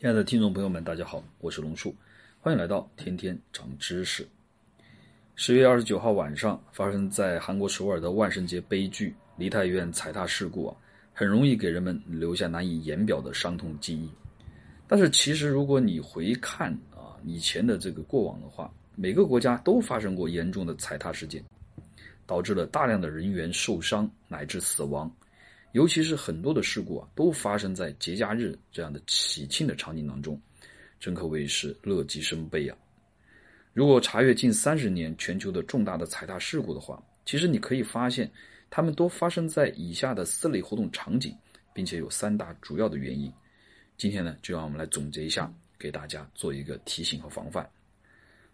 亲爱的听众朋友们，大家好，我是龙树，欢迎来到天天长知识。十月二十九号晚上，发生在韩国首尔的万圣节悲剧梨泰院踩踏事故啊，很容易给人们留下难以言表的伤痛记忆。但是，其实如果你回看啊以前的这个过往的话，每个国家都发生过严重的踩踏事件，导致了大量的人员受伤乃至死亡。尤其是很多的事故啊，都发生在节假日这样的喜庆的场景当中，真可谓是乐极生悲啊！如果查阅近三十年全球的重大的踩踏事故的话，其实你可以发现，它们都发生在以下的四类活动场景，并且有三大主要的原因。今天呢，就让我们来总结一下，给大家做一个提醒和防范。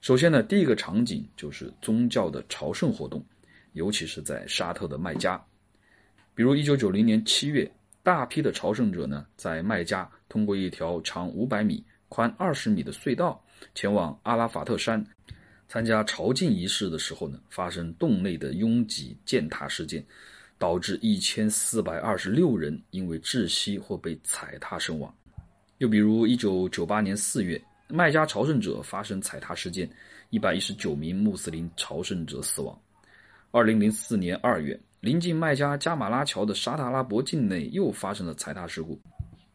首先呢，第一个场景就是宗教的朝圣活动，尤其是在沙特的麦加。比如，一九九零年七月，大批的朝圣者呢，在麦加通过一条长五百米、宽二十米的隧道，前往阿拉法特山，参加朝觐仪式的时候呢，发生洞内的拥挤践踏事件，导致一千四百二十六人因为窒息或被踩踏身亡。又比如，一九九八年四月，麦加朝圣者发生踩踏事件，一百一十九名穆斯林朝圣者死亡。二零零四年二月。临近麦加加马拉桥的沙特阿拉伯境内又发生了踩踏事故，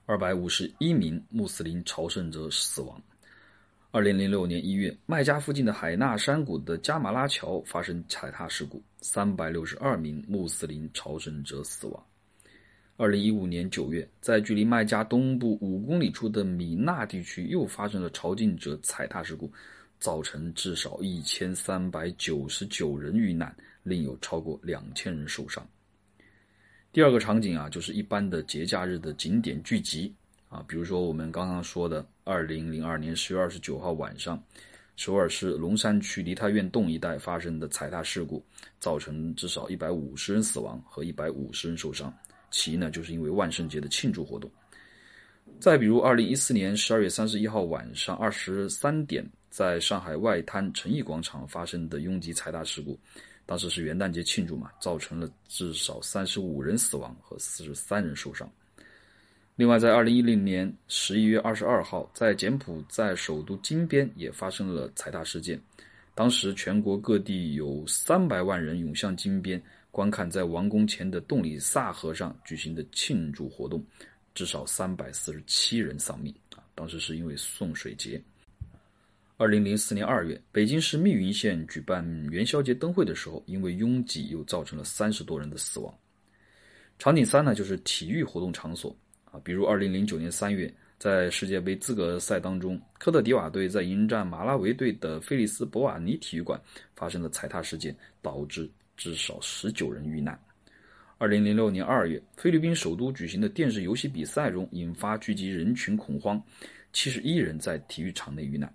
二百五十一名穆斯林朝圣者死亡。二零零六年一月，麦加附近的海纳山谷的加马拉桥发生踩踏事故，三百六十二名穆斯林朝圣者死亡。二零一五年九月，在距离麦加东部五公里处的米纳地区又发生了朝觐者踩踏事故，造成至少一千三百九十九人遇难。另有超过两千人受伤。第二个场景啊，就是一般的节假日的景点聚集啊，比如说我们刚刚说的，二零零二年十月二十九号晚上，首尔市龙山区梨泰院洞一带发生的踩踏事故，造成至少一百五十人死亡和一百五十人受伤。其一呢，就是因为万圣节的庆祝活动。再比如，二零一四年十二月三十一号晚上二十三点，在上海外滩诚毅广场发生的拥挤踩踏事故。当时是元旦节庆祝嘛，造成了至少三十五人死亡和四十三人受伤。另外，在二零一零年十一月二十二号，在柬埔寨首都金边也发生了踩踏事件。当时全国各地有三百万人涌向金边，观看在王宫前的洞里萨河上举行的庆祝活动，至少三百四十七人丧命啊！当时是因为送水节。二零零四年二月，北京市密云县举办元宵节灯会的时候，因为拥挤又造成了三十多人的死亡。场景三呢，就是体育活动场所啊，比如二零零九年三月，在世界杯资格赛当中，科特迪瓦队在迎战马拉维队的菲利斯博瓦尼体育馆发生了踩踏事件，导致至少十九人遇难。二零零六年二月，菲律宾首都举行的电视游戏比赛中引发聚集人群恐慌，七十一人在体育场内遇难。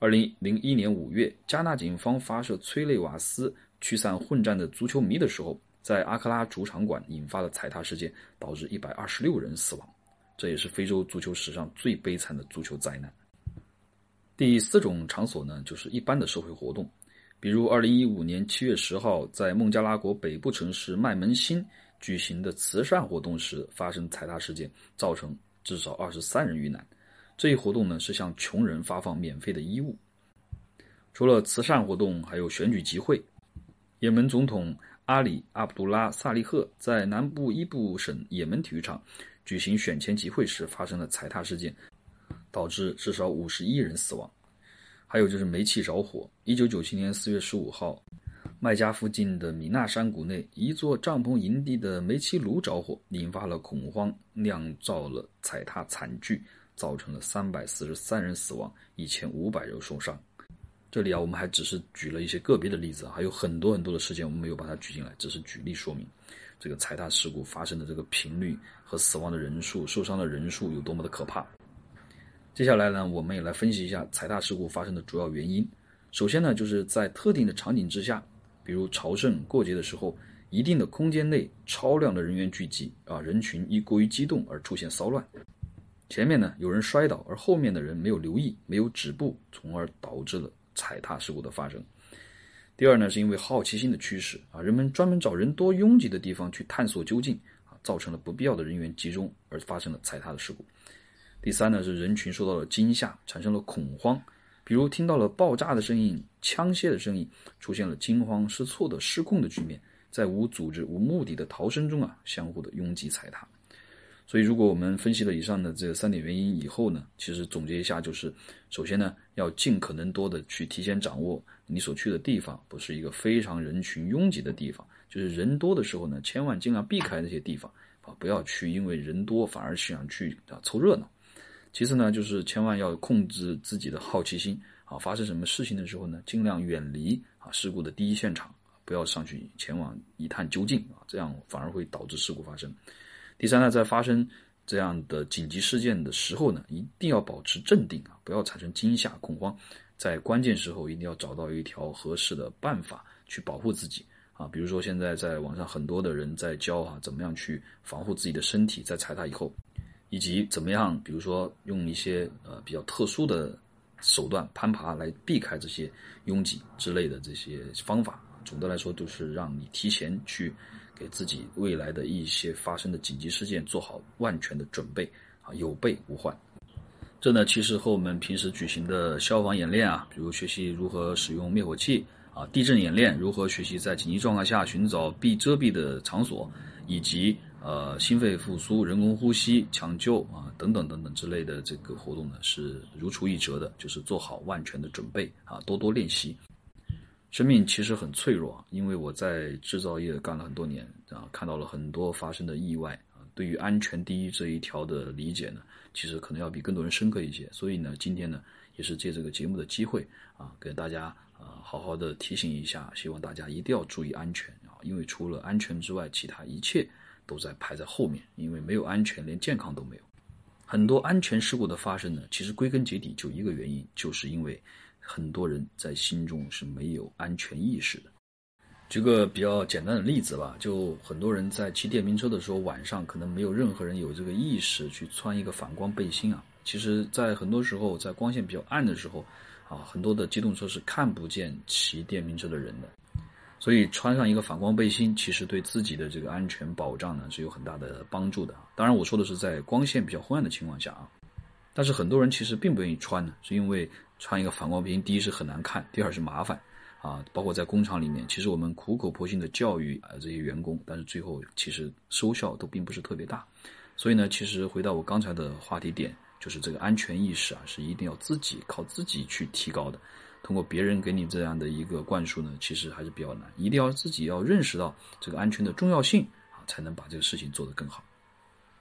二零零一年五月，加纳警方发射催泪瓦斯驱散混战的足球迷的时候，在阿克拉主场馆引发了踩踏事件，导致一百二十六人死亡。这也是非洲足球史上最悲惨的足球灾难。第四种场所呢，就是一般的社会活动，比如二零一五年七月十号，在孟加拉国北部城市麦门辛举行的慈善活动时发生踩踏事件，造成至少二十三人遇难。这一活动呢是向穷人发放免费的衣物。除了慈善活动，还有选举集会。也门总统阿里·阿卜杜拉·萨利赫在南部伊布省也门体育场举行选前集会时发生了踩踏事件，导致至少五十一人死亡。还有就是煤气着火。一九九七年四月十五号，麦加附近的米纳山谷内一座帐篷营地的煤气炉着火，引发了恐慌，酿造了踩踏惨剧。造成了三百四十三人死亡，一千五百人受伤。这里啊，我们还只是举了一些个别的例子，还有很多很多的事件我们没有把它举进来，只是举例说明这个踩踏事故发生的这个频率和死亡的人数、受伤的人数有多么的可怕。接下来呢，我们也来分析一下踩踏事故发生的主要原因。首先呢，就是在特定的场景之下，比如朝圣过节的时候，一定的空间内超量的人员聚集啊，人群因过于激动而出现骚乱。前面呢有人摔倒，而后面的人没有留意，没有止步，从而导致了踩踏事故的发生。第二呢，是因为好奇心的驱使啊，人们专门找人多拥挤的地方去探索究竟啊，造成了不必要的人员集中，而发生了踩踏的事故。第三呢是人群受到了惊吓，产生了恐慌，比如听到了爆炸的声音、枪械的声音，出现了惊慌失措的失控的局面，在无组织、无目的的逃生中啊，相互的拥挤踩踏。所以，如果我们分析了以上的这三点原因以后呢，其实总结一下就是：首先呢，要尽可能多的去提前掌握你所去的地方不是一个非常人群拥挤的地方，就是人多的时候呢，千万尽量避开那些地方啊，不要去因为人多反而想去啊凑热闹。其次呢，就是千万要控制自己的好奇心啊，发生什么事情的时候呢，尽量远离啊事故的第一现场，不要上去前往一探究竟啊，这样反而会导致事故发生。第三呢，在发生这样的紧急事件的时候呢，一定要保持镇定啊，不要产生惊吓恐慌，在关键时候一定要找到一条合适的办法去保护自己啊。比如说现在在网上很多的人在教啊，怎么样去防护自己的身体在踩踏以后，以及怎么样，比如说用一些呃比较特殊的手段攀爬来避开这些拥挤之类的这些方法。总的来说，都是让你提前去。给自己未来的一些发生的紧急事件做好万全的准备啊，有备无患。这呢，其实和我们平时举行的消防演练啊，比如学习如何使用灭火器啊，地震演练如何学习在紧急状况下寻找避遮蔽的场所，以及呃心肺复苏、人工呼吸、抢救啊等等等等之类的这个活动呢，是如出一辙的，就是做好万全的准备啊，多多练习。生命其实很脆弱，因为我在制造业干了很多年啊，看到了很多发生的意外啊。对于安全第一这一条的理解呢，其实可能要比更多人深刻一些。所以呢，今天呢，也是借这个节目的机会啊，给大家啊好好的提醒一下，希望大家一定要注意安全啊，因为除了安全之外，其他一切都在排在后面。因为没有安全，连健康都没有。很多安全事故的发生呢，其实归根结底就一个原因，就是因为。很多人在心中是没有安全意识的。举个比较简单的例子吧，就很多人在骑电瓶车的时候，晚上可能没有任何人有这个意识去穿一个反光背心啊。其实，在很多时候，在光线比较暗的时候，啊，很多的机动车是看不见骑电瓶车的人的。所以，穿上一个反光背心，其实对自己的这个安全保障呢是有很大的帮助的。当然，我说的是在光线比较昏暗的情况下啊。但是很多人其实并不愿意穿呢，是因为穿一个反光背心，第一是很难看，第二是麻烦，啊，包括在工厂里面，其实我们苦口婆心的教育啊这些员工，但是最后其实收效都并不是特别大。所以呢，其实回到我刚才的话题点，就是这个安全意识啊，是一定要自己靠自己去提高的。通过别人给你这样的一个灌输呢，其实还是比较难，一定要自己要认识到这个安全的重要性啊，才能把这个事情做得更好。